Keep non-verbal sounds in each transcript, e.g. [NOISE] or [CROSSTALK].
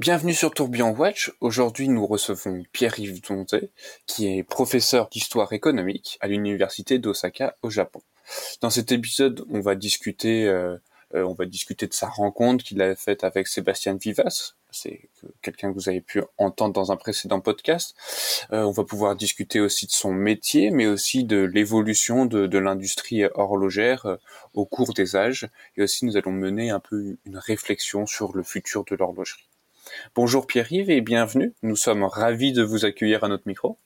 Bienvenue sur Tourbillon Watch. Aujourd'hui, nous recevons Pierre-Yves Donzé, qui est professeur d'histoire économique à l'université d'Osaka au Japon. Dans cet épisode, on va discuter, euh, euh, on va discuter de sa rencontre qu'il a faite avec Sébastien Vivas. C'est quelqu'un que vous avez pu entendre dans un précédent podcast. Euh, on va pouvoir discuter aussi de son métier, mais aussi de l'évolution de l'industrie horlogère au cours des âges. Et aussi, nous allons mener un peu une réflexion sur le futur de l'horlogerie. Bonjour Pierre-Yves et bienvenue. Nous sommes ravis de vous accueillir à notre micro.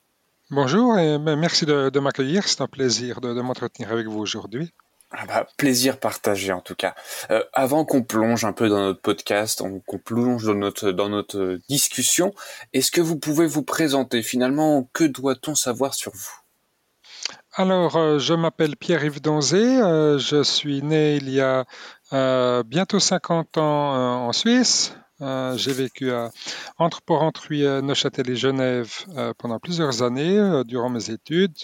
Bonjour et merci de, m'accueillir. C'est un plaisir de, m'entretenir avec vous aujourd'hui. Ah bah, plaisir partagé en tout cas. Euh, avant qu'on plonge un peu dans notre podcast, qu'on plonge dans notre, dans notre discussion, est-ce que vous pouvez vous présenter? Finalement Que doit-on savoir sur vous? Alors, euh, je m'appelle Pierre-Yves Donzé, euh, je suis né il y a bientôt 50 ans en Suisse, euh, j'ai vécu à, entre Porrentruy, Neuchâtel et Genève euh, pendant plusieurs années euh, durant mes études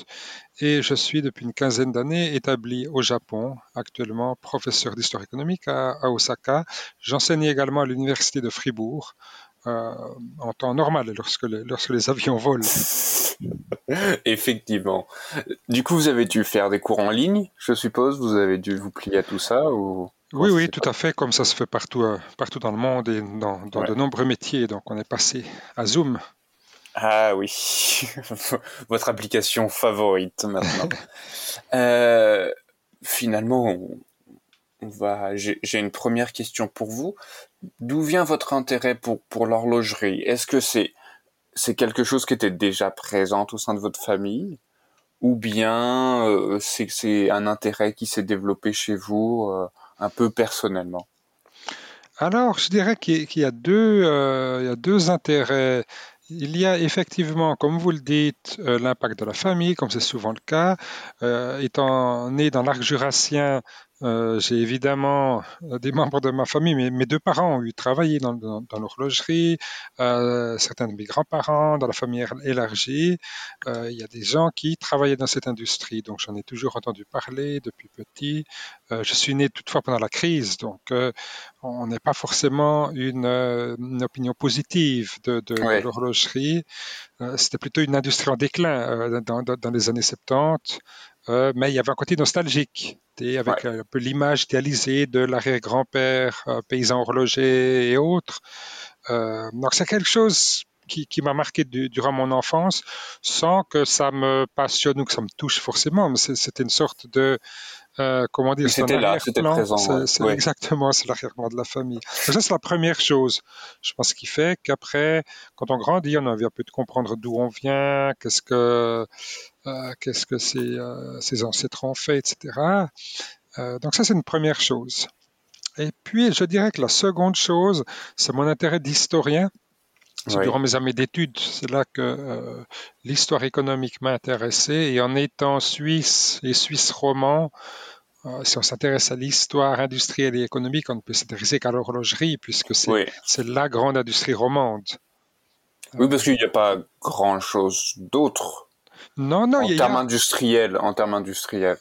et je suis depuis une quinzaine d'années établi au Japon, actuellement professeur d'histoire économique à, Osaka. J'enseigne également à l'université de Fribourg en temps normal lorsque, lorsque les avions [LAUGHS] volent. Effectivement. Du coup, vous avez dû faire des cours en ligne, je suppose. Vous avez dû vous plier à tout ça ou oui, oui, tout à fait, comme ça se fait partout, euh, partout dans le monde et dans, de nombreux métiers. Donc, on est passé à Zoom. Ah oui, [LAUGHS] votre application favorite maintenant. [LAUGHS] Euh, finalement, on, va. J'ai une première question pour vous. D'où vient votre intérêt pour, pour l'horlogerie? Est-ce que c'est c'est quelque chose qui était déjà présent au sein de votre famille? Ou bien euh, c'est un intérêt qui s'est développé chez vous un peu personnellement Alors, je dirais qu'il y, a deux, euh, y a deux intérêts. Il y a effectivement, comme vous le dites, euh, l'impact de la famille, comme c'est souvent le cas. Euh, étant né dans l'arc jurassien, euh, j'ai évidemment euh, des membres de ma famille, mais mes deux parents ont eu travaillé dans, l'horlogerie, euh, certains de mes grands-parents, dans la famille élargie. il y a des gens qui travaillaient dans cette industrie, donc j'en ai toujours entendu parler depuis petit. je suis né toutefois pendant la crise, donc on n'est pas forcément une, opinion positive de, l'horlogerie. C'était plutôt une industrie en déclin dans, dans, les années 70. Euh, mais il y avait un côté nostalgique, avec un peu l'image idéalisée de l'arrière-grand-père, euh, paysan horloger et autres. Euh, donc c'est quelque chose qui, m'a marqué durant mon enfance, sans que ça me passionne ou que ça me touche forcément. Mais c'était une sorte de comment dire, c'était là, c'était présent. C'est exactement, c'est l'arrière-plan de la famille. ça, c'est la première chose. Je pense qu'il fait qu'après, quand on grandit, on a envie un peu de comprendre d'où on vient, qu'est-ce que euh, qu'est-ce que ses, euh, ses, ancêtres ont fait, etc. Euh, donc ça, c'est une première chose. Et puis, je dirais que la seconde chose, c'est mon intérêt d'historien. Durant mes années d'études, c'est là que l'histoire économique m'a intéressé. Et en étant suisse et suisse roman, si on s'intéresse à l'histoire industrielle et économique, on ne peut s'intéresser qu'à l'horlogerie, puisque c'est la grande industrie romande. Oui, parce qu'il n'y a pas grand-chose d'autre non, non. En termes industriels, en termes industriels.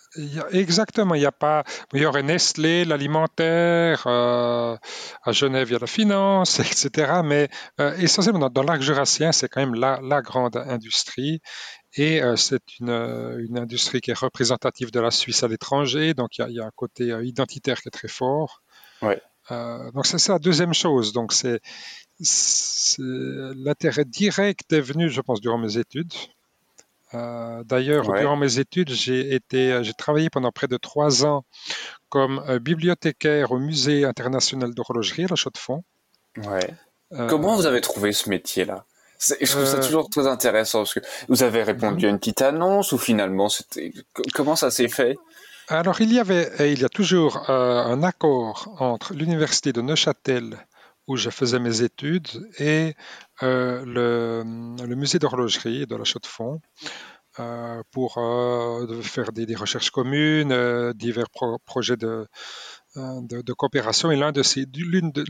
exactement. Il y a pas. Il y aurait Nestlé, l'alimentaire. Euh, à Genève, il y a la finance, [LAUGHS] etc. Mais euh, essentiellement, dans, l'arc jurassien, c'est quand même la, la, grande industrie. Et euh, c'est une, une, industrie qui est représentative de la Suisse à l'étranger. Donc, il y, a, il y, a, un côté identitaire qui est très fort. Ouais. donc, c'est ça la deuxième chose. Donc, c'est l'intérêt direct est venu, je pense, durant mes études. Euh, d'ailleurs, durant mes études, j'ai été, euh, j'ai travaillé pendant près de trois ans comme euh, bibliothécaire au Musée international d'horlogerie à la Chaux-de-Fonds. Ouais. Comment vous avez trouvé ce métier-là? Je trouve ça toujours très intéressant parce que vous avez répondu mhm. à une petite annonce ou finalement c'était comment ça s'est fait? Alors il y avait, et il y a toujours un accord entre l'université de Neuchâtel où je faisais mes études et euh, le, musée d'horlogerie de la Chaux-de-Fonds euh, pour euh, faire des, recherches communes, divers projets de, de, coopération. Et l'un de,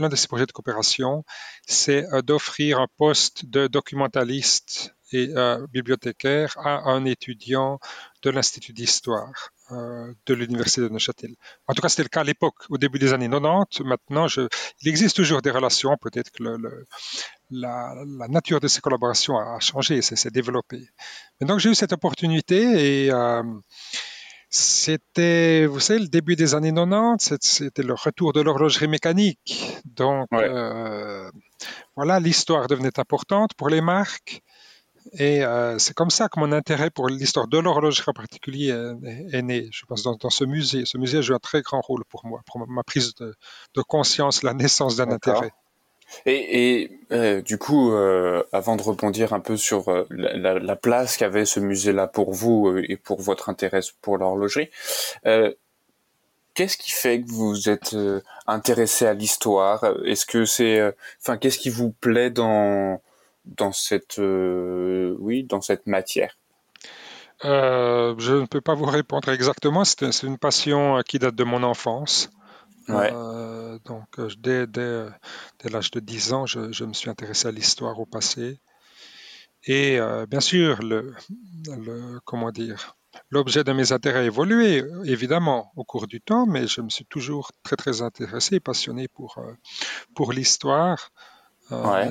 l'un de ces projets de coopération, c'est d'offrir un poste de documentaliste et bibliothécaire à un étudiant de l'Institut d'histoire. Euh, de l'université de Neuchâtel. En tout cas, c'était le cas à l'époque, au début des années 90. Maintenant, je, il existe toujours des relations. Peut-être que le, la, la, nature de ces collaborations a changé, s'est développée. Mais donc, j'ai eu cette opportunité et euh, c'était, vous savez, le début des années 90, c'était le retour de l'horlogerie mécanique. Donc, euh, voilà, l'histoire devenait importante pour les marques. Et euh, c'est comme ça que mon intérêt pour l'histoire de l'horlogerie en particulier est, né. Je pense dans, dans, ce musée. Ce musée a joué un très grand rôle pour moi, pour ma prise de, de conscience, la naissance d'un intérêt. Et, et euh, du coup, euh, avant de rebondir un peu sur euh, la, la, place qu'avait ce musée-là pour vous euh, et pour votre intérêt pour l'horlogerie, qu'est-ce qui fait que vous êtes intéressé à l'histoire? Est-ce que c'est, enfin, qu'est-ce qui vous plaît dans dans cette, oui, dans cette matière Je ne peux pas vous répondre exactement. C'est une passion qui date de mon enfance. Euh, donc, euh, dès, dès, dès l'âge de 10 ans, je, je, me suis intéressé à l'histoire au passé. Et euh, bien sûr, le, le, comment dire, l'objet de mes intérêts a évolué, évidemment, au cours du temps, mais je me suis toujours très, très intéressé, passionné pour, pour l'histoire. Ouais.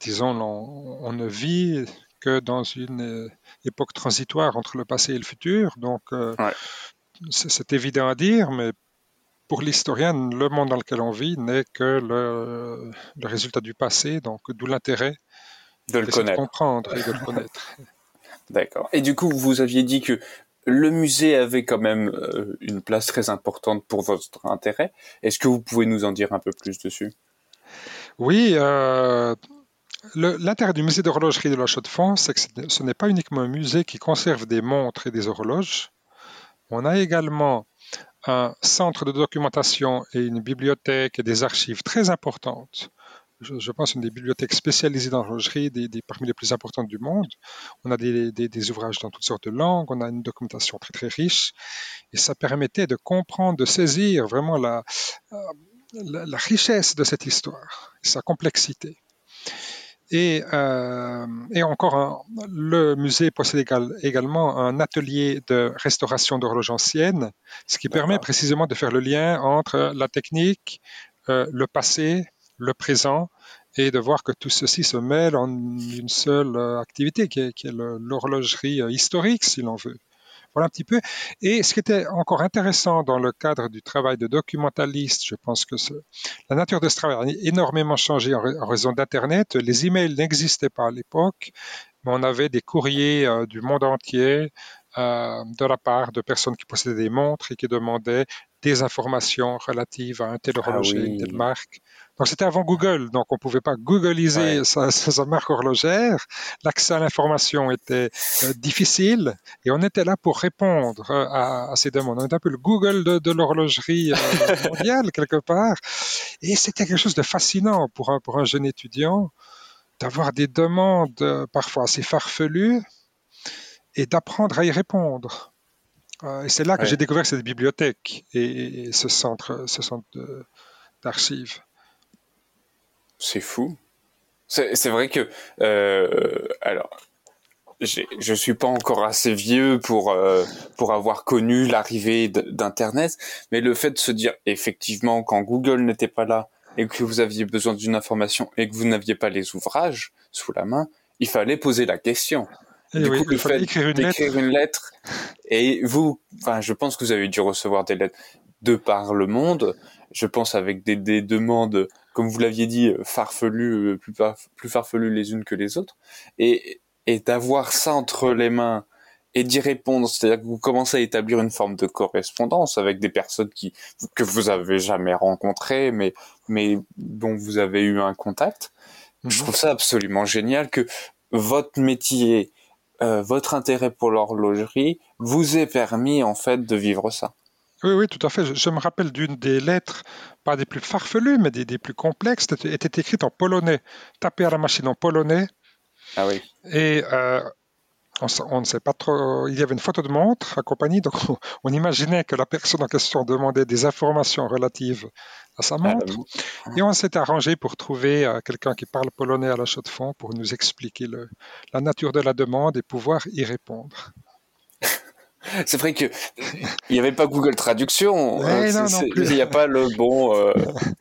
Disons, on, on, ne vit que dans une époque transitoire entre le passé et le futur, donc ouais. c'est évident à dire, mais pour l'historien, le monde dans lequel on vit n'est que le, le, résultat du passé, donc d'où l'intérêt de le connaître. comprendre et de le connaître. [LAUGHS] [LAUGHS] D'accord. Et du coup, vous aviez dit que le musée avait quand même euh, une place très importante pour votre intérêt. Est-ce que vous pouvez nous en dire un peu plus dessus? Oui. Euh, L'intérêt du musée d'horlogerie de la Chaux-de-Fonds, c'est que ce n'est pas uniquement un musée qui conserve des montres et des horloges. On a également un centre de documentation et une bibliothèque et des archives très importantes. Je, pense une des bibliothèques spécialisées dans l'horlogerie, des, parmi les plus importantes du monde. On a des, des, des, ouvrages dans toutes sortes de langues, on a une documentation très très riche, et ça permettait de comprendre, de saisir vraiment la, la, la richesse de cette histoire, sa complexité. Et, euh, et encore, un, le musée possède égal, également un atelier de restauration d'horloges anciennes, ce qui permet précisément de faire le lien entre la technique, euh, le passé, le présent, et de voir que tout ceci se mêle en une seule euh, activité, qui est, est l'horlogerie historique, si l'on veut. Voilà un petit peu. Et ce qui était encore intéressant dans le cadre du travail de documentaliste, je pense que la nature de ce travail a énormément changé en, en raison d'Internet. Les emails n'existaient pas à l'époque, mais on avait des courriers euh, du monde entier euh, de la part de personnes qui possédaient des montres et qui demandaient des informations relatives à un tel horloger, ah oui. une telle marque. Donc c'était avant Google, donc on ne pouvait pas googliser ouais. sa, sa, marque horlogère. L'accès à l'information était euh, difficile et on était là pour répondre euh, à, à, ces demandes. On était un peu le Google de, de l'horlogerie euh, [LAUGHS] mondiale quelque part. Et c'était quelque chose de fascinant pour un, pour un jeune étudiant d'avoir des demandes parfois assez farfelues et d'apprendre à y répondre. Euh, et c'est là que ouais. j'ai découvert cette bibliothèque et, et ce centre, ce centre d'archives. C'est fou. C'est vrai que euh, alors je suis pas encore assez vieux pour euh, pour avoir connu l'arrivée d'internet, mais le fait de se dire effectivement quand Google n'était pas là et que vous aviez besoin d'une information et que vous n'aviez pas les ouvrages sous la main, il fallait poser la question. Et du oui, coup, le fait d'écrire une, une, lettre et vous, enfin, je pense que vous avez dû recevoir des lettres de par le monde. Je pense avec des, des demandes comme vous l'aviez dit, farfelues, euh, plus, plus farfelues les unes que les autres, et, et d'avoir ça entre les mains et d'y répondre, c'est-à-dire que vous commencez à établir une forme de correspondance avec des personnes qui que vous avez jamais rencontrées, mais mais dont vous avez eu un contact. Mm-hmm. Je trouve ça absolument génial que votre métier, euh, votre intérêt pour l'horlogerie vous ait permis en fait de vivre ça. Oui, oui, tout à fait. Je, je me rappelle d'une des lettres, pas des plus farfelues, mais des, des plus complexes, était, était, écrite en polonais, tapée à la machine en polonais. Ah oui. Et euh, on, on, ne sait pas trop. Il y avait une photo de montre accompagnée, donc on, on, imaginait que la personne en question demandait des informations relatives à sa montre. Ah, Et on s'est arrangé pour trouver euh, quelqu'un qui parle polonais à la chaux de fond pour nous expliquer le, la nature de la demande et pouvoir y répondre. C'est vrai que il n'y avait pas Google Traduction. il n'y a pas le bon euh,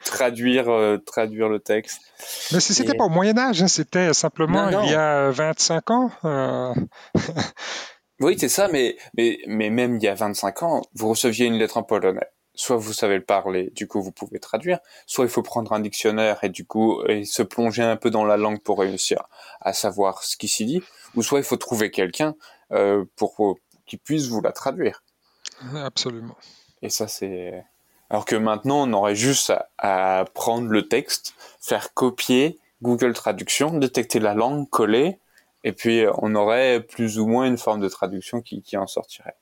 traduire, euh, traduire le texte. Mais c'était pas au Moyen Âge, hein, c'était simplement il y a 25 ans. Euh. [LAUGHS] oui, c'est ça, mais, mais, mais même il y a 25 ans, vous receviez une lettre en polonais. Soit vous savez le parler, du coup vous pouvez traduire, soit il faut prendre un dictionnaire et du coup et se plonger un peu dans la langue pour réussir à savoir ce qui s'y dit, ou soit il faut trouver quelqu'un pour qui puisse vous la traduire. Absolument. Et ça, c'est. Alors que maintenant, on aurait juste à, prendre le texte, faire copier Google Traduction, détecter la langue, coller, et puis on aurait plus ou moins une forme de traduction qui, en sortirait.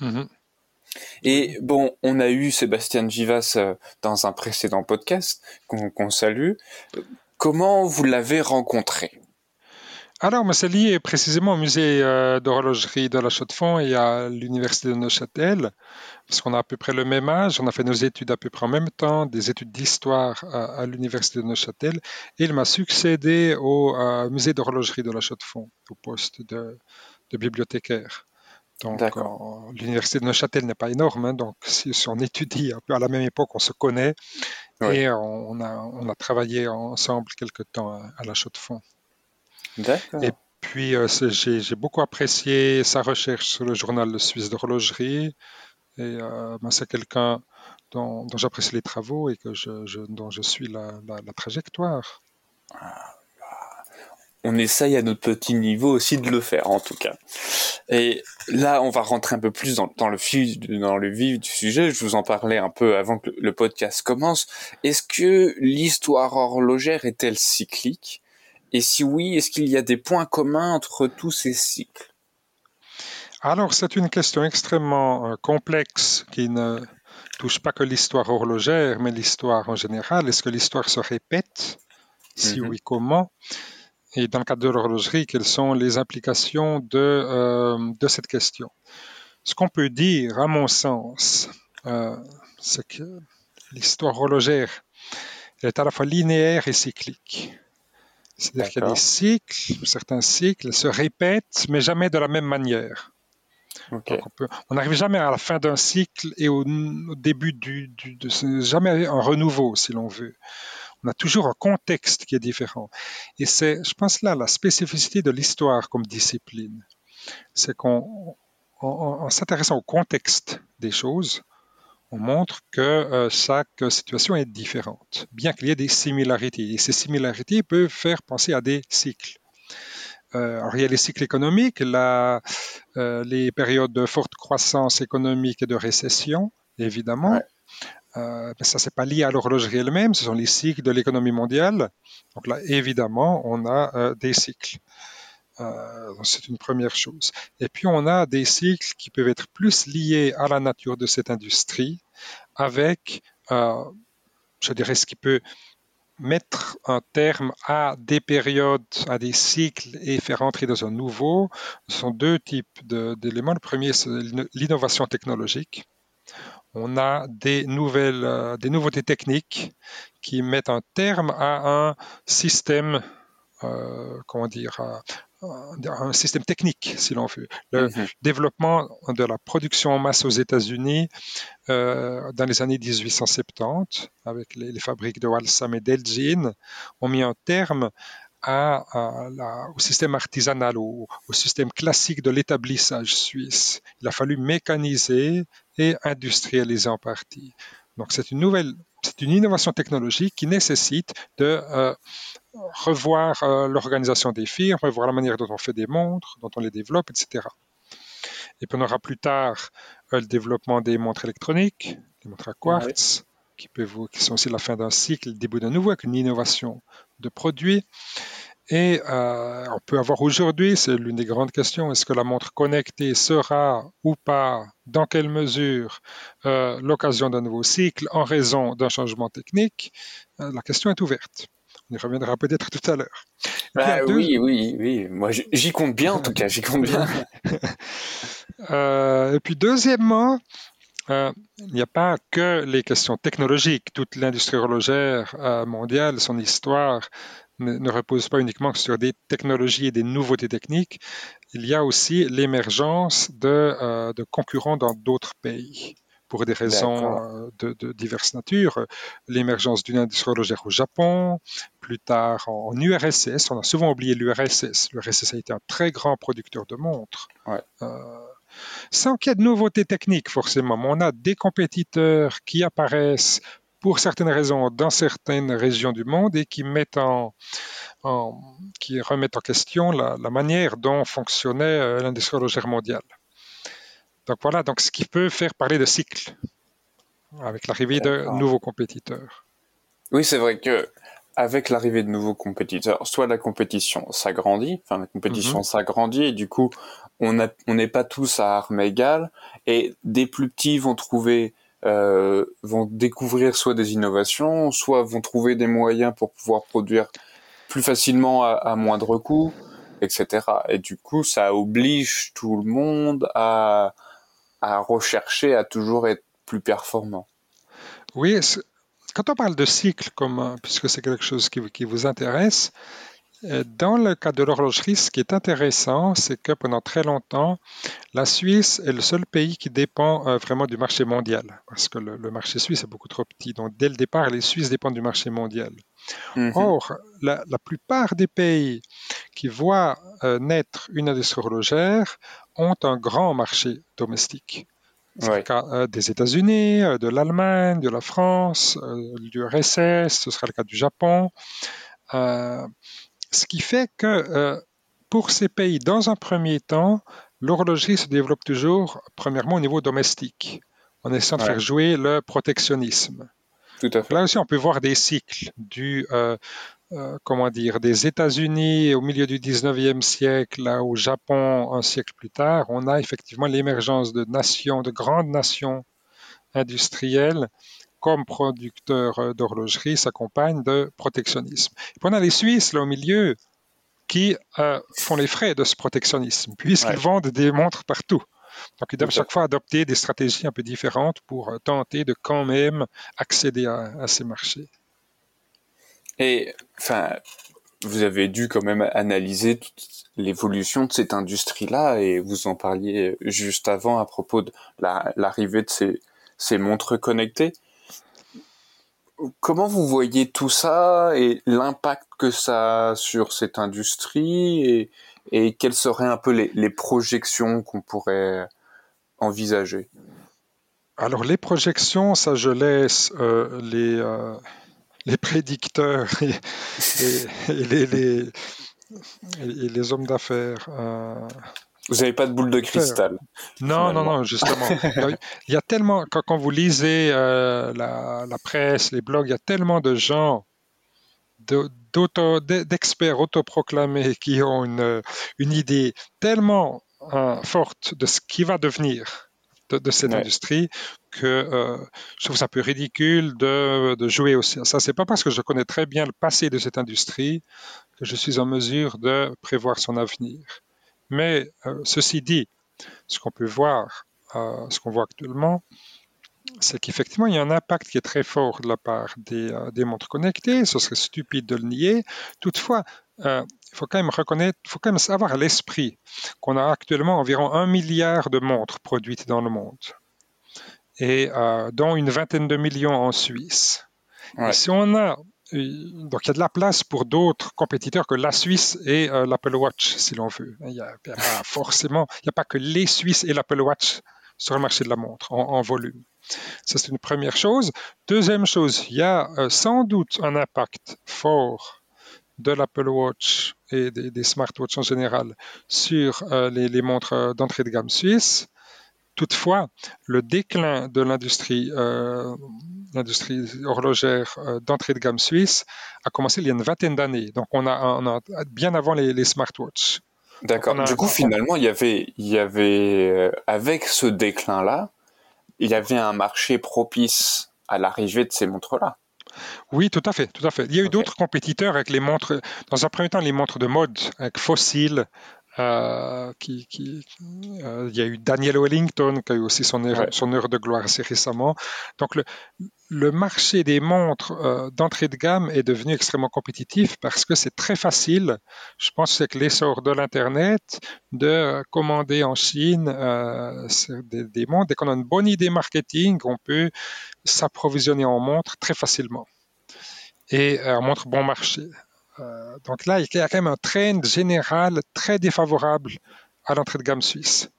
Mm-hmm. Et bon, on a eu Sébastien Givas euh, dans un précédent podcast qu'on salue. Comment vous l'avez rencontré? Alors, c'est lié précisément au musée euh, d'horlogerie de la Chaux-de-Fonds et à l'université de Neuchâtel, parce qu'on a à peu près le même âge, on a fait nos études à peu près en même temps, des études d'histoire à, l'université de Neuchâtel, et il m'a succédé au euh, musée d'horlogerie de la Chaux-de-Fonds, au poste de, bibliothécaire. Donc, l'université de Neuchâtel n'est pas énorme, hein, donc si, on étudie un peu à la même époque, on se connaît, et on, a, on a travaillé ensemble quelque temps à la Chaux-de-Fonds. Et puis, euh, j'ai beaucoup apprécié sa recherche sur le journal suisse d'horlogerie. Et euh, ben, c'est quelqu'un dont, j'apprécie les travaux et que je, dont je suis la, trajectoire. On essaye à notre petit niveau aussi de le faire, en tout cas. Et là, on va rentrer un peu plus dans, le, vif, dans le vif du sujet. Je vous en parlais un peu avant que le podcast commence. Est-ce que l'histoire horlogère est-elle cyclique? Et si oui, est-ce qu'il y a des points communs entre tous ces cycles? Alors, c'est une question extrêmement euh, complexe qui ne touche pas que l'histoire horlogère, mais l'histoire en général. Est-ce que l'histoire se répète? Si mhm. oui, comment? Et dans le cadre de l'horlogerie, quelles sont les implications de, euh, de cette question? Ce qu'on peut dire, à mon sens, euh, c'est que l'histoire horlogère est à la fois linéaire et cyclique. C'est-à-dire qu'il y a des cycles, certains cycles se répètent, mais jamais de la même manière. on n'arrive jamais à la fin d'un cycle et au, début du, de, jamais un renouveau, si l'on veut. On a toujours un contexte qui est différent. Et c'est, je pense là, la spécificité de l'histoire comme discipline. C'est qu'en en s'intéressant au contexte des choses, on montre que euh, chaque situation est différente, bien qu'il y ait des similarités. Et ces similarités peuvent faire penser à des cycles. Euh, alors, il y a les cycles économiques, euh, les périodes de forte croissance économique et de récession, évidemment. mais ça, c'est pas lié à l'horlogerie elle-même, ce sont les cycles de l'économie mondiale. Donc là, évidemment, on a des cycles. Euh, c'est une première chose. Et puis on a des cycles qui peuvent être plus liés à la nature de cette industrie, avec, euh, je dirais, ce qui peut mettre un terme à des périodes, à des cycles et faire entrer dans un nouveau. Ce sont deux types d'éléments. Le premier, c'est l'innovation technologique. On a des nouvelles, euh, des nouveautés techniques qui mettent un terme à un système comment dire, un système technique, si l'on veut. Le mhm. développement de la production en masse aux États-Unis euh, dans les années 1870, avec les, fabriques de Walsam et d'Elgin, ont mis un terme à, au système artisanal, au, au système classique de l'établissage suisse. Il a fallu mécaniser et industrialiser en partie. Donc c'est une nouvelle, c'est une innovation technologique qui nécessite de euh, revoir euh, l'organisation des firmes, revoir la manière dont on fait des montres, dont on les développe, etc. Et puis on aura plus tard euh, le développement des montres électroniques, les montres à quartz, qui, peuvent, qui sont aussi la fin d'un cycle, le début d'un nouveau, avec une innovation de produits. Et euh, on peut avoir aujourd'hui, c'est l'une des grandes questions, est-ce que la montre connectée sera ou pas, dans quelle mesure, l'occasion d'un nouveau cycle en raison d'un changement technique? La question est ouverte. On y reviendra peut-être tout à l'heure. Bah oui, oui, oui. Moi, j'y compte bien, en tout cas, j'y compte bien. [LAUGHS] Euh, et puis, deuxièmement, euh, il n'y a pas que les questions technologiques. Toute l'industrie horlogère euh, mondiale, son histoire ne, repose pas uniquement sur des technologies et des nouveautés techniques. Il y a aussi l'émergence de, euh, concurrents dans d'autres pays pour des raisons euh, de, diverses natures. L'émergence d'une industrie horlogère au Japon, plus tard en, URSS. On a souvent oublié l'URSS. L'URSS a été un très grand producteur de montres. Euh, sans qu'il y ait de nouveautés techniques, forcément. Mais on a des compétiteurs qui apparaissent pour certaines raisons dans certaines régions du monde et qui mettent en, qui remettent en question la, manière dont fonctionnait euh, l'industrie horlogère mondiale. Donc voilà, donc ce qui peut faire parler de cycle avec l'arrivée de nouveaux compétiteurs. Oui, c'est vrai que avec l'arrivée de nouveaux compétiteurs, soit la compétition s'agrandit, enfin la compétition mhm. s'agrandit et du coup on n'est pas tous à armes égales et des plus petits vont trouver euh, vont découvrir soit des innovations, soit vont trouver des moyens pour pouvoir produire plus facilement à, moindre coût, etc. Et du coup, ça oblige tout le monde à, à rechercher à toujours être plus performant. Oui, quand on parle de cycle, comme, puisque c'est quelque chose qui, vous intéresse, euh, dans le cas de l'horlogerie, ce qui est intéressant, c'est que pendant très longtemps, la Suisse est le seul pays qui dépend euh, vraiment du marché mondial, parce que le, marché suisse est beaucoup trop petit. Donc, dès le départ, les Suisses dépendent du marché mondial. Mhm. Or, la, plupart des pays qui voient euh, naître une industrie horlogère ont un grand marché domestique. C'est le cas des États-Unis, de l'Allemagne, de la France, du RSS, ce sera le cas du Japon. Ce qui fait que euh, pour ces pays, dans un premier temps, l'horlogerie se développe toujours, premièrement, au niveau domestique, en essayant de faire jouer le protectionnisme. Tout à fait. Là aussi, on peut voir des cycles du, euh, euh, comment dire, des États-Unis au milieu du 19e siècle, là, au Japon un siècle plus tard, on a effectivement l'émergence de nations, de grandes nations industrielles comme producteur euh, d'horlogerie s'accompagne de protectionnisme. Et puis on a les Suisses là au milieu qui euh, font les frais de ce protectionnisme, puisqu'ils vendent des montres partout. Donc ils doivent chaque fois adopter des stratégies un peu différentes pour euh, tenter de quand même accéder à, ces marchés. Et enfin, vous avez dû quand même analyser l'évolution de cette industrie-là, et vous en parliez juste avant à propos de l'arrivée de ces, ces montres connectées comment vous voyez tout ça et l'impact que ça a sur cette industrie et, quelles seraient un peu les, projections qu'on pourrait envisager? Alors les projections, ça je laisse euh, les, euh, les prédicteurs et, les, les, hommes d'affaires euh, vous n'avez pas de boule de cristal. Non, non, non, justement. [LAUGHS] il y a tellement, quand, vous lisez euh, la, presse, les blogs, il y a tellement de gens, d'experts autoproclamés qui ont une, une idée tellement euh, forte de ce qui va devenir de, cette industrie que euh, je trouve ça un peu ridicule de, de jouer aussi. Ça, c'est pas parce que je connais très bien le passé de cette industrie que je suis en mesure de prévoir son avenir. Mais euh, ceci dit, ce qu'on peut voir, euh, ce qu'on voit actuellement, c'est qu'effectivement, il y a un impact qui est très fort de la part des, euh, montres connectées. Ce serait stupide de le nier. Toutefois, il faut quand même reconnaître, il faut quand même savoir à l'esprit qu'on a actuellement environ un milliard de montres produites dans le monde, et dont une vingtaine de millions en Suisse. Et si on a donc il y a de la place pour d'autres compétiteurs que la Suisse et euh, l'Apple Watch, si l'on veut. Il n'y a, pas [LAUGHS] forcément, il n'y a pas que les Suisses et l'Apple Watch sur le marché de la montre en, volume. Ça, c'est une première chose. Deuxième chose, il y a euh, sans doute un impact fort de l'Apple Watch et des, smartwatches en général sur euh, les, les, montres d'entrée de gamme suisse. Toutefois, le déclin de l'industrie euh, horlogère euh, d'entrée de gamme suisse a commencé il y a une vingtaine d'années. Donc, on a, bien avant les, smartwatches. D'accord. Du coup, finalement, il y avait, il y avait euh, avec ce déclin-là, il y avait un marché propice à l'arrivée de ces montres-là. Oui, tout à fait, tout à fait. Il y a eu d'autres compétiteurs avec les montres. Dans un premier temps, les montres de mode avec Fossil, Euh, qui, qui euh, il y a eu Daniel Wellington qui a eu aussi son heure, son heure de gloire assez récemment. Donc le, le marché des montres euh, d'entrée de gamme est devenu extrêmement compétitif parce que c'est très facile, je pense que c'est l'essor de l'Internet, de commander en Chine des, des, montres. Dès qu'on a une bonne idée marketing, on peut s'approvisionner en montres très facilement et en montre bon marché. Euh, donc là, il y a quand même un trend général très défavorable à l'entrée de gamme suisse.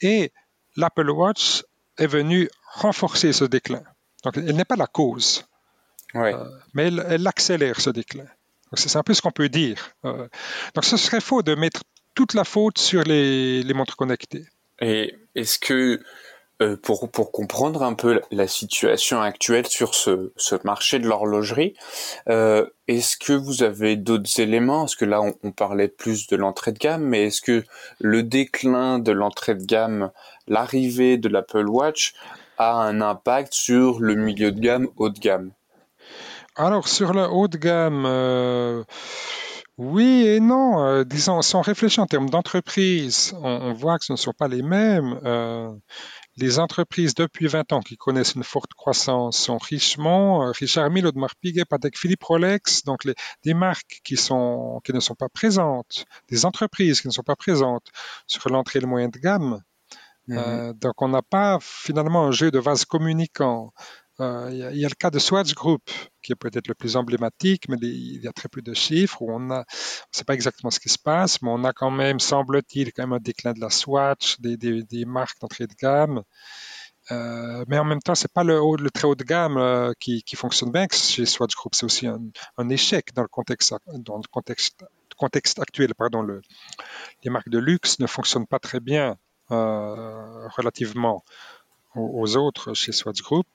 Et l'Apple Watch est venu renforcer ce déclin. Donc, elle n'est pas la cause, euh, mais elle, accélère ce déclin. C'est un peu ce qu'on peut dire. Euh, donc, ce serait faux de mettre toute la faute sur les, les montres connectées. Et est-ce que euh, pour, pour comprendre un peu la situation actuelle sur ce, ce marché de l'horlogerie, euh, est-ce que vous avez d'autres éléments? Est-ce que là, on, on, parlait plus de l'entrée de gamme, mais est-ce que le déclin de l'entrée de gamme, l'arrivée de l'Apple Watch a un impact sur le milieu de gamme, haut de gamme? Alors, sur le haut de gamme... Euh... Oui et non. Euh, disons, si on en termes d'entreprise, on, on, voit que ce ne sont pas les mêmes. Euh, les entreprises depuis 20 ans qui connaissent une forte croissance sont Richemont, euh, Richard Mille, Audemars Piguet, Patek Philippe, Rolex, donc les, des marques qui, sont, qui ne sont pas présentes, des entreprises qui ne sont pas présentes sur l'entrée le moyen de gamme. Mhm. Euh, donc on n'a pas finalement un jeu de vase communicant. Euh, il y, a le cas de Swatch Group, qui est peut-être le plus emblématique, mais il y a très peu de chiffres, on ne sait pas exactement ce qui se passe, mais on a quand même, semble-t-il, quand même un déclin de la Swatch, des, marques d'entrée de gamme. Euh, mais en même temps, c'est pas le, très haut de gamme euh, qui, fonctionne bien chez Swatch Group. C'est aussi un, échec dans le contexte, actuel. Les marques de luxe ne fonctionnent pas très bien relativement aux, autres chez Swatch Group.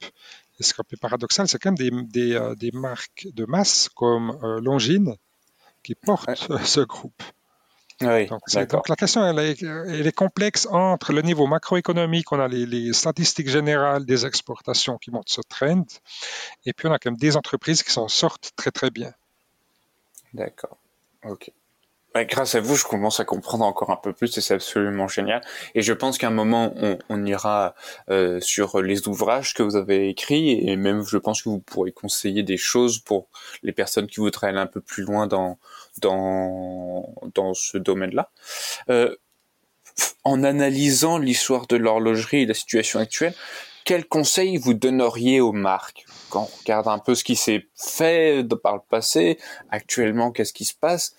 Et ce qui est un peu paradoxal, c'est quand même des, des, euh, des, marques de masse comme euh, Longines qui portent ce groupe. Oui, donc, donc, la question elle est, elle est, complexe entre le niveau macroéconomique, on a les, les, statistiques générales des exportations qui montrent ce trend, et puis on a quand même des entreprises qui s'en sortent très très bien. D'accord. Ok grâce à vous, je commence à comprendre encore un peu plus et c'est absolument génial. Et je pense qu'à un moment, on, on ira euh, sur les ouvrages que vous avez écrits et même, je pense que vous pourrez conseiller des choses pour les personnes qui voudraient aller un peu plus loin dans dans dans ce domaine-là. Euh, en analysant l'histoire de l'horlogerie et la situation actuelle, quels conseils vous donneriez aux marques? Quand on regarde un peu ce qui s'est fait par le passé, actuellement, qu'est-ce qui se passe?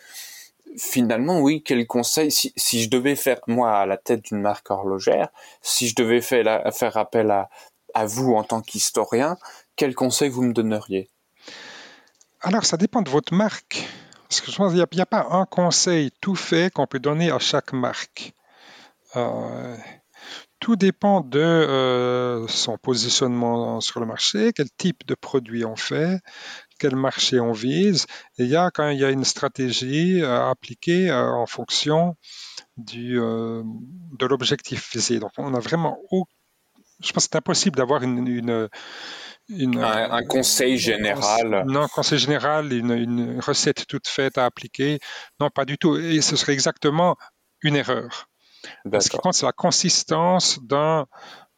Finalement, oui, quel conseil, si, si, je devais faire, moi, à la tête d'une marque horlogère, si je devais faire, faire appel à, à vous en tant qu'historien, quel conseil vous me donneriez? Alors, ça dépend de votre marque. Parce que je pense qu'il n'y a, pas un conseil tout fait qu'on peut donner à chaque marque. Euh, tout dépend de euh, son positionnement sur le marché, quel type de produit on fait, quel marché on vise. Et il y a quand il y a une stratégie à appliquer euh, en fonction du, euh, de l'objectif visé. Donc on a vraiment, je pense que c'est impossible d'avoir une, une, une un, un, conseil général. Non, un conseil général, une, une, recette toute faite à appliquer. Non, pas du tout. Et ce serait exactement une erreur. Ce qui compte, c'est la consistance d'un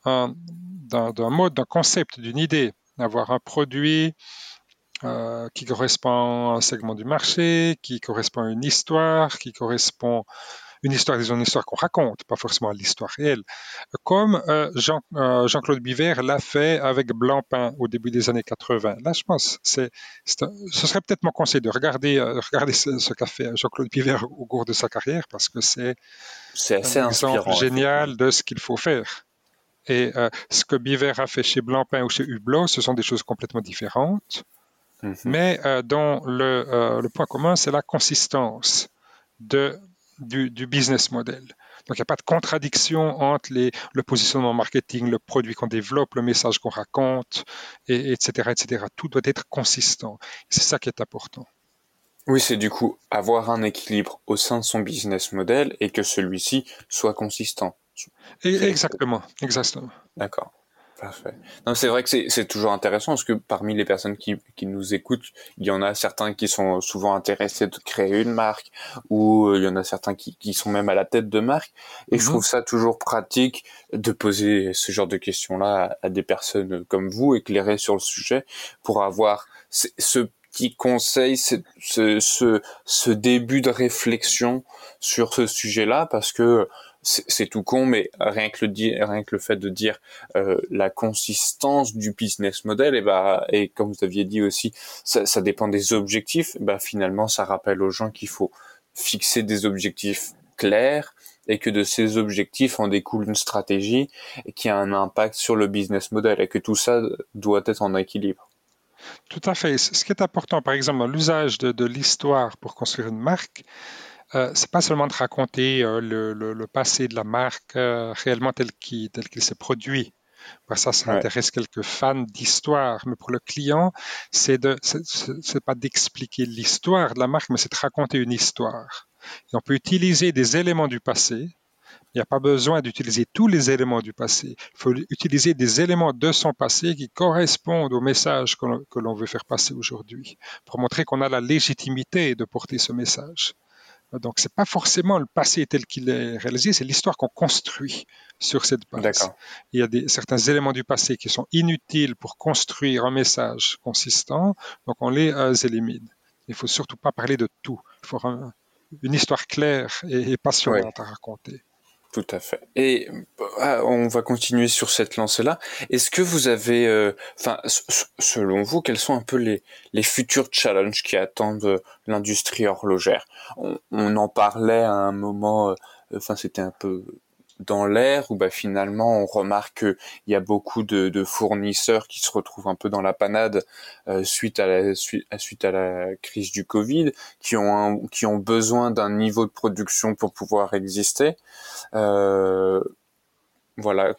mode, d'un concept, d'une idée. Avoir un produit, euh, qui correspond à un segment du marché, qui correspond à une histoire, qui correspond une histoire, disons une histoire qu'on raconte, pas forcément l'histoire réelle, comme euh, Jean, euh, Jean-Claude Biver l'a fait avec Blancpain au début des années 80. Là, je pense, c'est, ce serait peut-être mon conseil de regarder, regarder ce, qu'a fait Jean-Claude Biver au cours de sa carrière, parce que c'est, c'est assez un exemple génial de ce qu'il faut faire. Et ce que Biver a fait chez Blancpain ou chez Hublot, ce sont des choses complètement différentes. Mhm. Mais euh, dont le, euh, le, point commun, c'est la consistance de, du, du, business model. Donc il n'y a pas de contradiction entre les, le positionnement marketing, le produit qu'on développe, le message qu'on raconte, et, etc., etc. Tout doit être consistant. C'est ça qui est important. Oui, c'est du coup avoir un équilibre au sein de son business model et que celui-ci soit consistant. Exactement, exactement. D'accord. Parfait. Non, c'est vrai que c'est toujours intéressant parce que parmi les personnes qui, qui nous écoutent, il y en a certains qui sont souvent intéressés de créer une marque ou euh, il y en a certains qui, qui sont même à la tête de marque. Et je mhm. trouve ça toujours pratique de poser ce genre de questions-là à, des personnes comme vous, éclairées sur le sujet, pour avoir ce petit conseil, ce, ce, ce début de réflexion sur ce sujet-là parce que c'est tout con, mais rien que le rien que le fait de dire euh, la consistance du business model, et bah et comme vous aviez dit aussi, ça, ça dépend des objectifs. Bah finalement, ça rappelle aux gens qu'il faut fixer des objectifs clairs et que de ces objectifs en découle une stratégie qui a un impact sur le business model et que tout ça doit être en équilibre. Tout à fait. Ce qui est important, par exemple, l'usage de, de l'histoire pour construire une marque, euh, c'est pas seulement de raconter euh, le, passé de la marque euh, réellement tel qu'il s'est produit. ça, ça intéresse quelques fans d'histoire, mais pour le client, c'est de, c'est pas d'expliquer l'histoire de la marque, mais c'est de raconter une histoire. on peut utiliser des éléments du passé. Il n'y a pas besoin d'utiliser tous les éléments du passé. Il faut utiliser des éléments de son passé qui correspondent au message que l'on veut faire passer aujourd'hui, pour montrer qu'on a la légitimité de porter ce message. Donc, c'est pas forcément le passé tel qu'il est réalisé, c'est l'histoire qu'on construit sur cette base. Il y a des, certains éléments du passé qui sont inutiles pour construire un message consistant, donc on les euh, élimine. Il faut surtout pas parler de tout. Il faut une histoire claire et, passionnante à raconter. Tout à fait. Et euh, on va continuer sur cette lancée-là. Est-ce que vous avez, euh, enfin, selon vous, quels sont un peu les, futurs challenges qui attendent euh, l'industrie horlogère? On, on, en parlait à un moment, enfin, c'était un peu dans l'air où bah, finalement on remarque qu'il y a beaucoup de, fournisseurs qui se retrouvent un peu dans la panade euh, suite à la suite, à la crise du Covid, qui ont qui ont besoin d'un niveau de production pour pouvoir exister. Euh, voilà.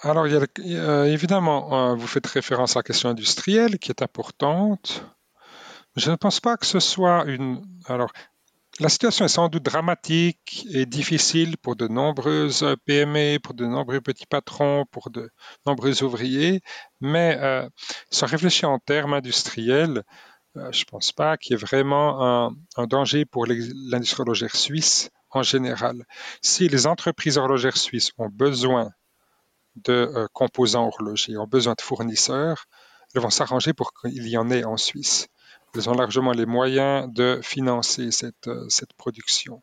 Alors, il y a, évidemment, euh, vous faites référence à la question industrielle qui est importante. Je ne pense pas que ce soit une. Alors, la situation est sans doute dramatique et difficile pour de nombreuses PME, pour de nombreux petits patrons, pour de nombreux ouvriers, mais euh, sans réfléchir en termes industriels, euh, je ne pense pas qu'il y ait vraiment un, danger pour l'industrie horlogère suisse en général. Si les entreprises horlogères suisses ont besoin de euh, composants horlogers, ont besoin de fournisseurs, elles vont s'arranger pour qu'il y en ait en Suisse ils ont largement les moyens de financer cette, euh, cette production.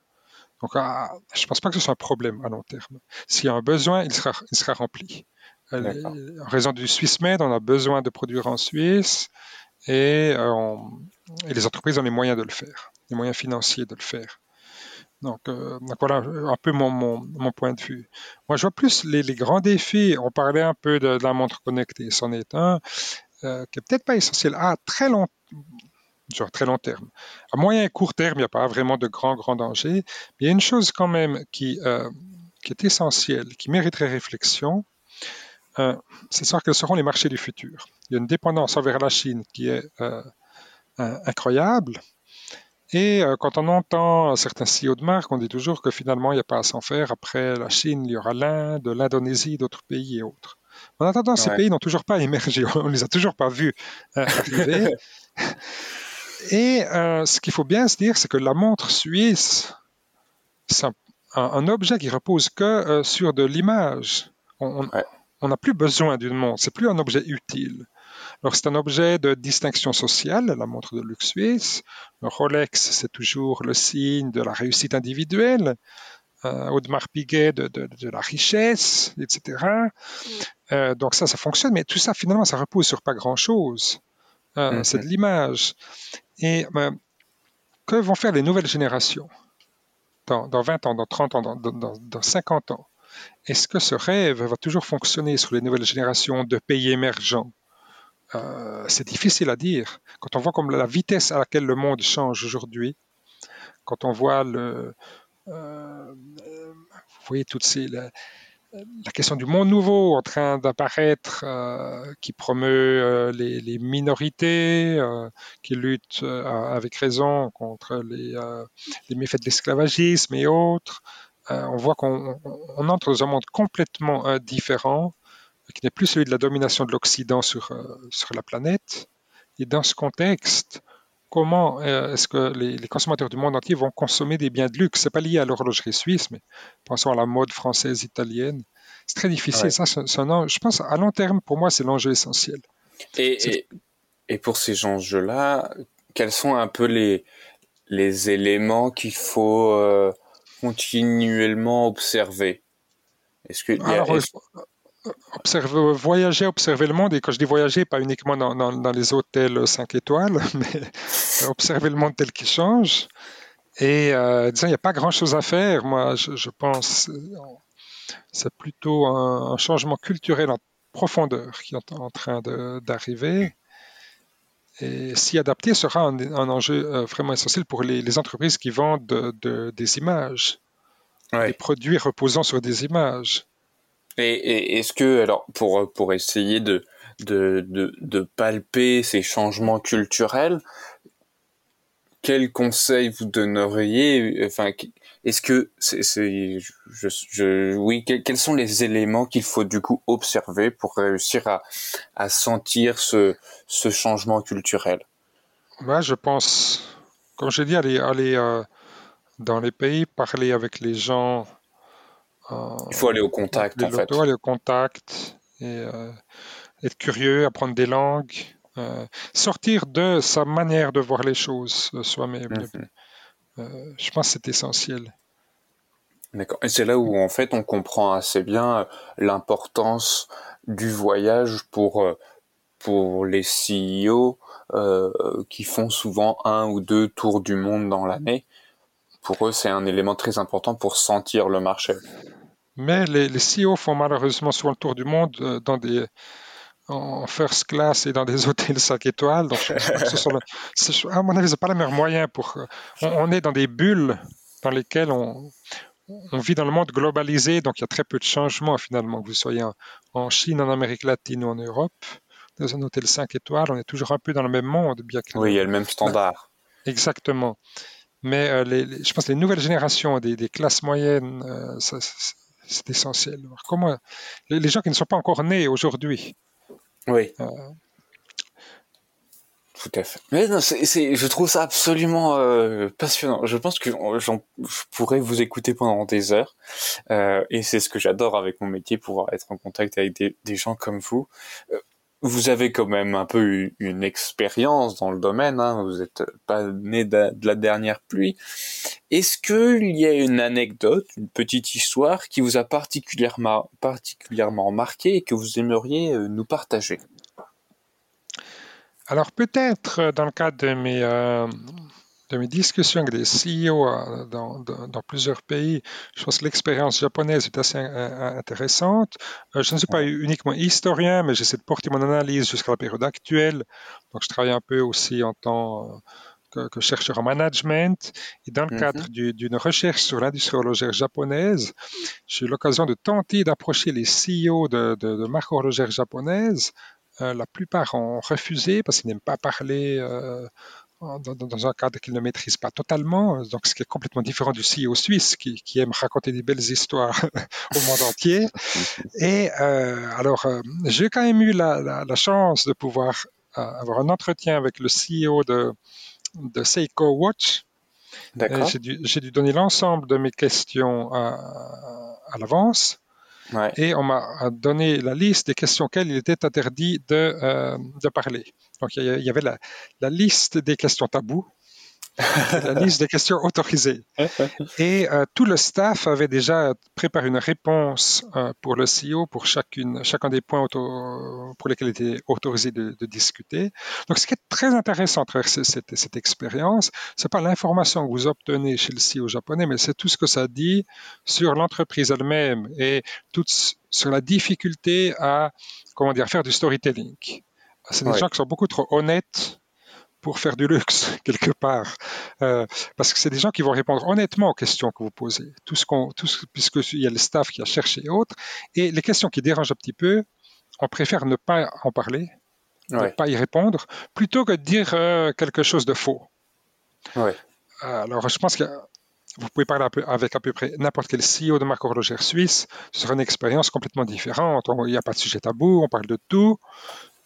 Donc, ah, je ne pense pas que ce soit un problème à long terme. S'il y a un besoin, il sera, il sera rempli. Euh, en raison du SwissMed, on a besoin de produire en Suisse et, euh, et, les entreprises ont les moyens de le faire, les moyens financiers de le faire. Donc, voilà un peu mon, mon, mon, point de vue. Moi, je vois plus les, les, grands défis. On parlait un peu de, la montre connectée, c'en est un, qui n'est peut-être pas essentiel. À très long, sur très long terme. À moyen et court terme, il n'y a pas vraiment de grand, grand danger. Mais il y a une chose quand même qui, euh, qui est essentielle, qui mériterait réflexion, euh, c'est savoir quels seront les marchés du futur. Il y a une dépendance envers la Chine qui est euh, incroyable. Et quand on entend certains CEO de marque, on dit toujours que finalement, il n'y a pas à s'en faire. Après la Chine, il y aura l'Inde, l'Indonésie, d'autres pays et autres. En attendant, ces pays n'ont toujours pas émergé. [LAUGHS] On ne les a toujours pas vus arriver. [LAUGHS] Et euh, ce qu'il faut bien se dire, c'est que la montre suisse, c'est un, objet qui repose que euh, sur de l'image. On n'a plus besoin d'une montre, c'est plus un objet utile. Alors c'est un objet de distinction sociale, la montre de luxe suisse. Le Rolex, c'est toujours le signe de la réussite individuelle. Euh, Audemars Piguet de, de, la richesse, etc. Euh, donc ça, ça fonctionne, mais tout ça, finalement, ça repose sur pas grand-chose. Mm-hmm. C'est de l'image. Et ben, que vont faire les nouvelles générations dans, 20 ans, dans 30 ans, dans, 50 ans? Est-ce que ce rêve va toujours fonctionner sur les nouvelles générations de pays émergents? Euh, C'est difficile à dire. Quand on voit comme la vitesse à laquelle le monde change aujourd'hui, quand on voit le, euh, vous voyez toutes ces, question du monde nouveau en train d'apparaître, euh, qui promeut euh, les, minorités, euh, qui lutte avec raison contre les, méfaits de l'esclavagisme et autres. on voit qu'on entre dans un monde complètement différent qui n'est plus celui de la domination de l'Occident sur la planète. Et dans ce contexte, comment est-ce que les, consommateurs du monde entier vont consommer des biens de luxe? C'est pas lié à l'horlogerie suisse, mais pensons à la mode française, italienne. C'est très difficile. Ça, je pense à long terme, pour moi, c'est l'enjeu essentiel. Et, et, pour ces enjeux-là, quels sont un peu les, les éléments qu'il faut euh, continuellement observer? Est-ce que Alors, observer, voyager, observer le monde, et quand je dis voyager, pas uniquement dans, dans, les hôtels 5 étoiles, [LAUGHS] mais observer le monde tel qu'il change. Et euh, disons, il n'y a pas grand-chose à faire. Moi, je, je pense, c'est plutôt un, changement culturel en profondeur qui est en train d'arriver. Et s'y adapter sera un, enjeu euh, vraiment essentiel pour les, entreprises qui vendent des images, des produits reposant sur des images. Et, est-ce que, alors, pour, pour essayer de, de, de, palper ces changements culturels, quels conseils vous donneriez Enfin, est-ce que c'est, je, je, oui, quels sont les éléments qu'il faut du coup observer pour réussir à, à sentir ce, ce changement culturel? Moi, je pense, comme j'ai dit, aller, aller euh, dans les pays, parler avec les gens. Euh, Il faut aller au contact, en fait. Aller au contact et euh, être curieux, apprendre des langues, sortir de sa manière de voir les choses soi-même. Mhm. Euh, je pense que c'est essentiel. D'accord. Et c'est là où en fait on comprend assez bien euh, l'importance du voyage pour euh, pour les CEO qui font souvent un ou deux tours du monde dans l'année. Pour eux, c'est un élément très important pour sentir le marché. Mais les, les CEO font malheureusement souvent le tour du monde dans des en first class et dans des [LAUGHS] hôtels 5 étoiles. Donc, à mon avis, ce n'est pas le meilleur moyen pour. On, est dans des bulles dans lesquelles on, on, vit dans le monde globalisé, donc il y a très peu de changements finalement. Que vous soyez en, Chine, en Amérique latine ou en Europe, dans un hôtel 5 étoiles, on est toujours un peu dans le même monde. Bien que, oui, il y a le même standard. Exactement. Mais euh, les, je pense que les nouvelles générations des, des classes moyennes, euh, c'est essentiel. Comment les, gens qui ne sont pas encore nés aujourd'hui, oui. Euh. Tout à fait. Mais non, je trouve ça absolument euh, passionnant. Je pense que je pourrais vous écouter pendant des heures. Euh, et c'est ce que j'adore avec mon métier, pouvoir être en contact avec des, des gens comme vous. Euh, vous avez quand même un peu une expérience dans le domaine, hein, vous n'êtes pas né de, la dernière pluie. Est-ce qu'il y a une anecdote, une petite histoire qui vous a particulièrement, particulièrement marqué et que vous aimeriez euh, nous partager? Alors peut-être euh, dans le cadre de mes, euh, de mes discussions avec des CEO euh, dans, dans, plusieurs pays, je pense que l'expérience japonaise est assez euh, intéressante. Euh, je ne suis pas uniquement historien, mais j'essaie de porter mon analyse jusqu'à la période actuelle. Donc, je travaille un peu aussi en tant que, chercheur en management. Et dans le mhm. cadre d'une recherche sur l'industrie horlogère japonaise, j'ai eu l'occasion de tenter d'approcher les CEO de, de, marques horlogères japonaises. la plupart ont refusé parce qu'ils n'aiment pas parler dans, un cadre qu'il ne maîtrise pas totalement, donc ce qui est complètement différent du CEO suisse qui, aime raconter des belles histoires [LAUGHS] au monde entier. Et euh, alors, euh, j'ai quand même eu la, chance de pouvoir euh, avoir un entretien avec le CEO de, de Seiko Watch. J'ai dû, dû, donner l'ensemble de mes questions à, à l'avance. Et on m'a donné la liste des questions auxquelles il était interdit de, euh, de parler. Donc il y avait la, la liste des questions tabous, [LAUGHS] la liste des questions autorisées. [LAUGHS] Et euh, tout le staff avait déjà préparé une réponse euh, pour le CEO pour chacune, chacun des points pour lesquels il était autorisé de, discuter. Donc, ce qui est très intéressant à travers cette, cette expérience, c'est pas l'information que vous obtenez chez le CEO japonais, mais c'est tout ce que ça dit sur l'entreprise elle-même et tout sur la difficulté à, comment dire, faire du storytelling. C'est des gens qui sont beaucoup trop honnêtes pour faire du luxe [LAUGHS] quelque part, euh, parce que c'est des gens qui vont répondre honnêtement aux questions que vous posez, tout ce qu'on, tout puisqu'il y a le staff qui a cherché et autres, et les questions qui dérangent un petit peu, on préfère ne pas en parler, ne pas y répondre, plutôt que de dire euh, quelque chose de faux. Alors je pense qu'il vous pouvez parler avec à peu près n'importe quel CEO de marque horlogère suisse, ce sera une expérience complètement différente. Il n'y a pas de sujet tabou, on parle de tout,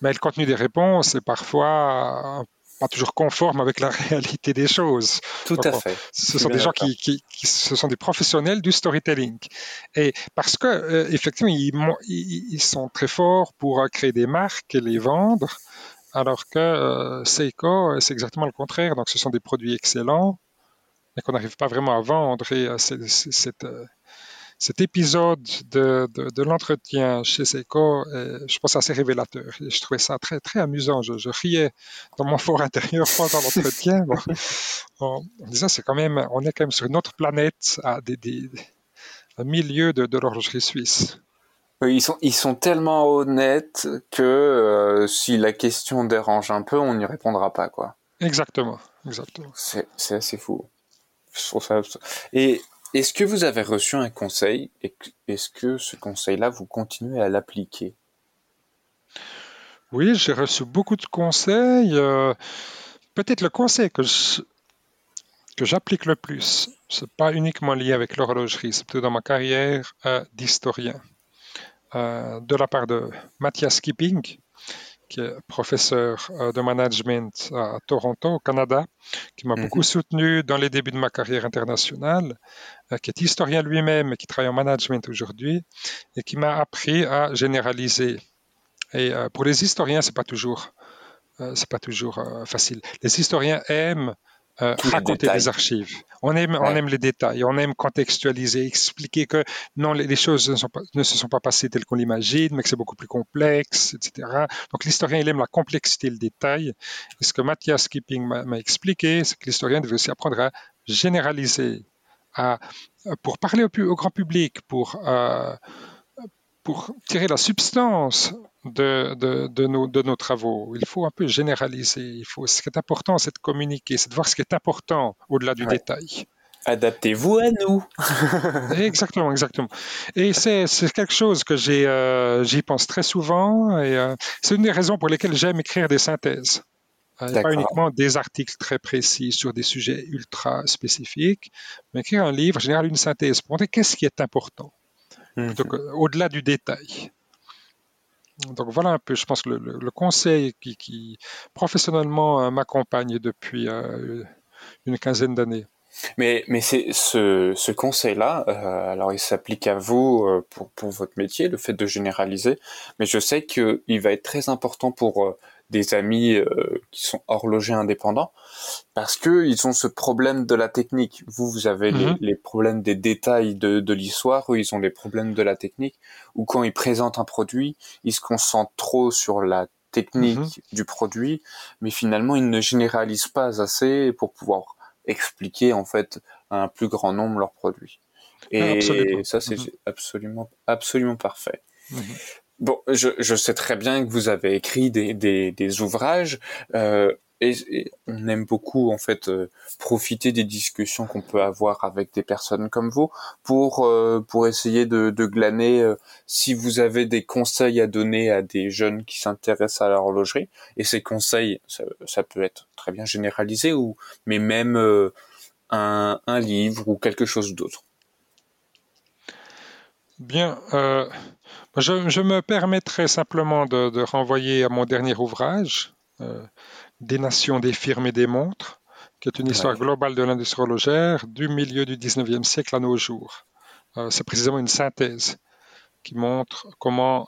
mais le contenu des réponses est parfois pas toujours conforme avec la [LAUGHS] réalité des choses. Tout à fait. Ce sont des gens qui, qui, ce sont des professionnels du storytelling. Et parce que euh, effectivement, ils, ils, sont très forts pour euh, créer des marques et les vendre, alors que euh, Seiko, c'est exactement le contraire. Donc, ce sont des produits excellents, mais qu'on n'arrive pas vraiment à vendre. Et c'est cette cet épisode de, de, l'entretien chez Seiko, je pense assez révélateur. Et je trouvais ça très, très amusant. Je, riais dans mon fort intérieur pendant l'entretien. [LAUGHS] en, disant, c'est quand même, on est quand même sur une autre planète, à des, des, un milieu de, de l'horlogerie suisse. Ils sont, ils sont tellement honnêtes que euh, si la question dérange un peu, on n'y répondra pas, quoi. Exactement, exactement. C'est assez fou. Je trouve ça... Et est-ce que vous avez reçu un conseil et est-ce que ce conseil-là, vous continuez à l'appliquer? Oui, j'ai reçu beaucoup de conseils. Euh, peut-être le conseil que que j'applique le plus, c'est pas uniquement lié avec l'horlogerie, c'est plutôt dans ma carrière euh, d'historien. Euh, de la part de Mathias Kipping, qui est professeur de management à Toronto, au Canada, qui m'a beaucoup mhm. soutenu dans les débuts de ma carrière internationale, qui est historien lui-même et qui travaille en management aujourd'hui, et qui m'a appris à généraliser. Et euh, pour les historiens, c'est pas toujours, c'est pas toujours facile. Les historiens aiment euh, raconter des archives. On aime, on aime les détails, on aime contextualiser, expliquer que non, les, choses ne, sont pas, ne, se sont pas passées telles qu'on l'imagine, mais que c'est beaucoup plus complexe, etc. Donc l'historien, il aime la complexité, le détail. Et ce que Mathias Kipping m'a expliqué, c'est que l'historien devait aussi apprendre à généraliser, à, pour parler au, au grand public, pour euh, pour tirer la substance de, de, nos, de, nos, travaux, il faut un peu généraliser. Il faut, ce qui est important, c'est de communiquer, c'est de voir ce qui est important au-delà du détail. Adaptez-vous à nous. [LAUGHS] exactement, exactement. Et c'est quelque chose que euh, j'y pense très souvent. Et euh, c'est une des raisons pour lesquelles j'aime écrire des synthèses. Euh, pas uniquement des articles très précis sur des sujets ultra spécifiques, mais écrire un livre, en général une synthèse pour montrer qu'est-ce qui est important. Mhm. au-delà du détail. Donc voilà un peu, je pense que le, conseil qui, professionnellement euh, m'accompagne depuis euh, une quinzaine d'années. Mais, mais c'est ce, ce conseil-là, euh, alors il s'applique à vous pour, pour votre métier, le fait de généraliser, mais je sais qu'il va être très important pour des amis euh, qui sont horlogers indépendants parce que ils ont ce problème de la technique. Vous, vous avez les, mhm. problèmes des détails de, de l'histoire, eux, ils ont les problèmes de la technique. Ou quand ils présentent un produit, ils se concentrent trop sur la technique mhm. du produit, mais finalement, ils ne généralisent pas assez pour pouvoir expliquer en fait à un plus grand nombre leurs produits. Et ça, c'est mhm. absolument, absolument parfait. Bon, je, je, sais très bien que vous avez écrit des, des, des ouvrages euh, et, on aime beaucoup en fait euh, profiter des discussions qu'on peut avoir avec des personnes comme vous pour euh, pour essayer de, de glaner si vous avez des conseils à donner à des jeunes qui s'intéressent à l'horlogerie et ces conseils ça, ça, peut être très bien généralisé ou mais même un, un livre ou quelque chose d'autre. Bien. Je, me permettrai simplement de, renvoyer à mon dernier ouvrage, euh, Des nations, des firmes et des montres, qui est une histoire globale de l'industrie horlogère du milieu du 19e siècle à nos jours. Euh, c'est précisément une synthèse qui montre comment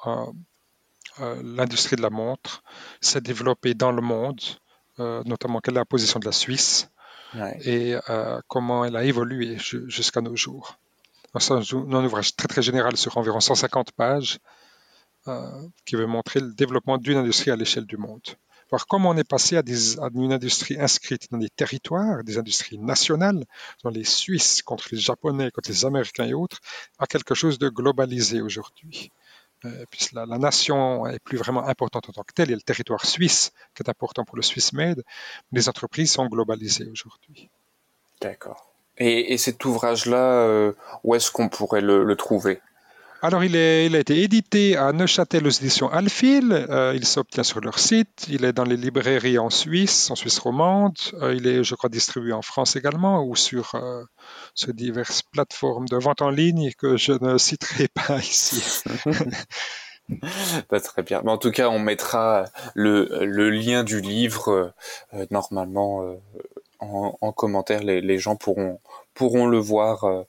euh, l'industrie de la montre s'est développée dans le monde, notamment quelle est la position de la Suisse et comment elle a évolué jusqu'à nos jours un ouvrage très très général sur environ 150 pages euh, qui veut montrer le développement d'une industrie à l'échelle du monde. Voir comment on est passé à, une industrie inscrite dans des territoires, des industries nationales, dans les Suisses contre les Japonais, contre les Américains et autres, à quelque chose de globalisé aujourd'hui. Euh, la, nation est plus vraiment importante en tant que telle, il y a le territoire suisse qui est important pour le Swiss Made, mais les entreprises sont globalisées aujourd'hui. D'accord. Et, et cet ouvrage-là, euh, où est-ce qu'on pourrait le, le trouver? Alors, il, est, il, a été édité à Neuchâtel aux éditions Alphil. Euh, il s'obtient sur leur site. Il est dans les librairies en Suisse, en Suisse romande. Euh, il est, je crois, distribué en France également ou sur, euh, sur diverses plateformes de vente en ligne que je ne citerai pas [LAUGHS] ici. Pas très bien. Mais en tout cas, on mettra le, le lien du livre normalement en, en, commentaire. Les, les gens pourront pourront le voir euh,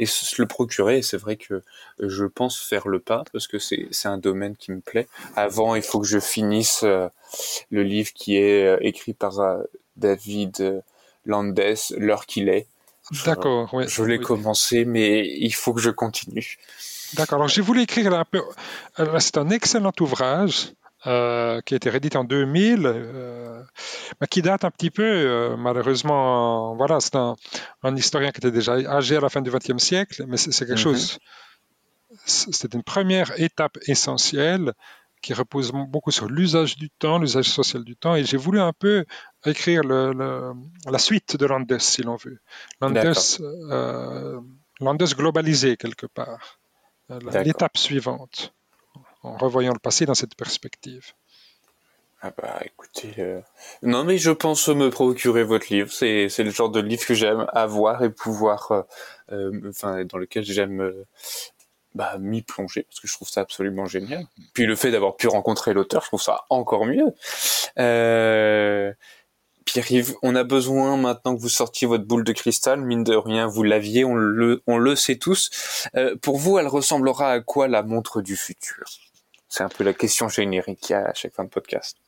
et se le procurer. Et c'est vrai que je pense faire le pas parce que c'est un domaine qui me plaît. Avant, il faut que je finisse euh, le livre qui est euh, écrit par David Landes, l'heure qu'il est. D'accord, oui. Je l'ai commencé, mais il faut que je continue. D'accord. Alors, j'ai voulu écrire un peu. C'est un excellent ouvrage. Euh, qui a été réédité en 2000, euh, mais qui date un petit peu, euh, malheureusement. Voilà, c'est un, historien qui était déjà âgé à la fin du XXe siècle, mais c'est quelque mhm. chose. C'est une première étape essentielle qui repose beaucoup sur l'usage du temps, l'usage social du temps, et j'ai voulu un peu écrire le, la suite de Landes, si l'on veut. Landes, globalisé quelque part, l'étape suivante en revoyant le passé dans cette perspective. Ah bah écoutez, euh, non mais je pense me procurer votre livre. C'est le genre de livre que j'aime avoir et pouvoir, euh, euh, enfin dans lequel j'aime bah, m'y plonger parce que je trouve ça absolument génial. Puis le fait d'avoir pu rencontrer l'auteur, je trouve ça encore mieux. Pierre-Yves, on a besoin maintenant que vous sortiez votre boule de cristal, mine de rien, vous l'aviez, on le sait tous. pour vous, elle ressemblera à quoi la montre du futur? C'est un peu la question générique qu'il y a à chaque fin de podcast.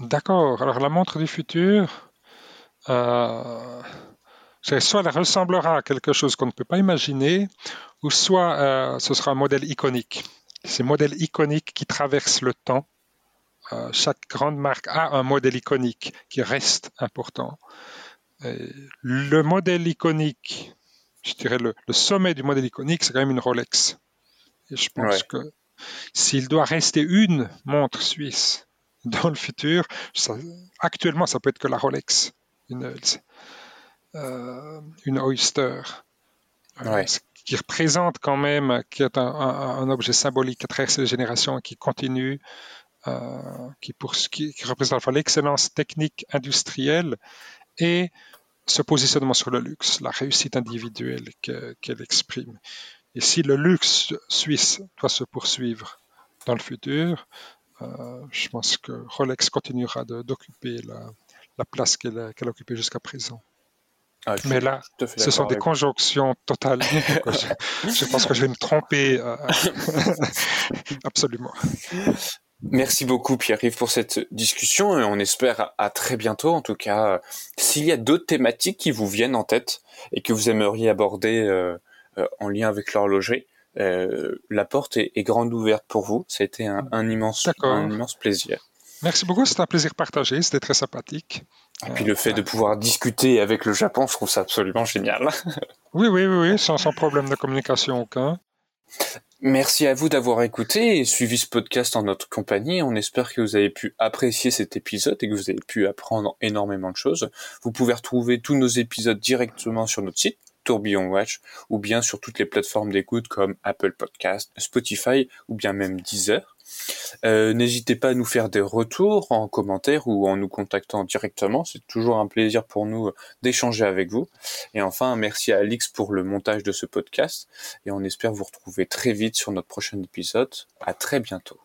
D'accord. Alors la montre du futur, euh, soit elle ressemblera à quelque chose qu'on ne peut pas imaginer, ou soit euh, ce sera un modèle iconique. Ces modèles iconiques qui traversent le temps. Euh, chaque grande marque a un modèle iconique qui reste important. le modèle iconique, je dirais le, sommet du modèle iconique, c'est quand même une Rolex. Et je pense que s'il doit rester une montre suisse dans le futur, actuellement, ça peut être que la Rolex, une, euh, Oyster, euh, qui représente quand même, qui est un, objet symbolique qui traverse les générations et qui continue, euh, qui, représente l'excellence technique industrielle et ce positionnement sur le luxe, la réussite individuelle qu'elle exprime. Et si le luxe suisse doit se poursuivre dans le futur, euh, je pense que Rolex continuera d'occuper la, place qu'elle a, occupée jusqu'à présent. Ah, Mais là, ce sont des conjonctions totales. [LAUGHS] je, pense que je vais me tromper euh, [LAUGHS] absolument. Merci beaucoup Pierre-Yves pour cette discussion et on espère à très bientôt. En tout cas, s'il y a d'autres thématiques qui vous viennent en tête et que vous aimeriez aborder euh, euh, en lien avec l'horlogerie. Euh, la porte est, grande ouverte pour vous. C'était un, un, immense, un immense plaisir. Merci beaucoup, c'était un plaisir partagé, c'était très sympathique. Et puis le fait de pouvoir discuter avec le Japon, je trouve ça absolument génial. [LAUGHS] oui, oui, oui, oui sans, sans, problème de communication aucun. Merci à vous d'avoir écouté et suivi ce podcast en notre compagnie. On espère que vous avez pu apprécier cet épisode et que vous avez pu apprendre énormément de choses. Vous pouvez retrouver tous nos épisodes directement sur notre site Tourbillon Watch ou bien sur toutes les plateformes d'écoute comme Apple Podcast, Spotify ou bien même Deezer. Euh, n'hésitez pas à nous faire des retours en commentaire ou en nous contactant directement. C'est toujours un plaisir pour nous d'échanger avec vous. Et enfin, merci à Alix pour le montage de ce podcast. Et on espère vous retrouver très vite sur notre prochain épisode. À très bientôt.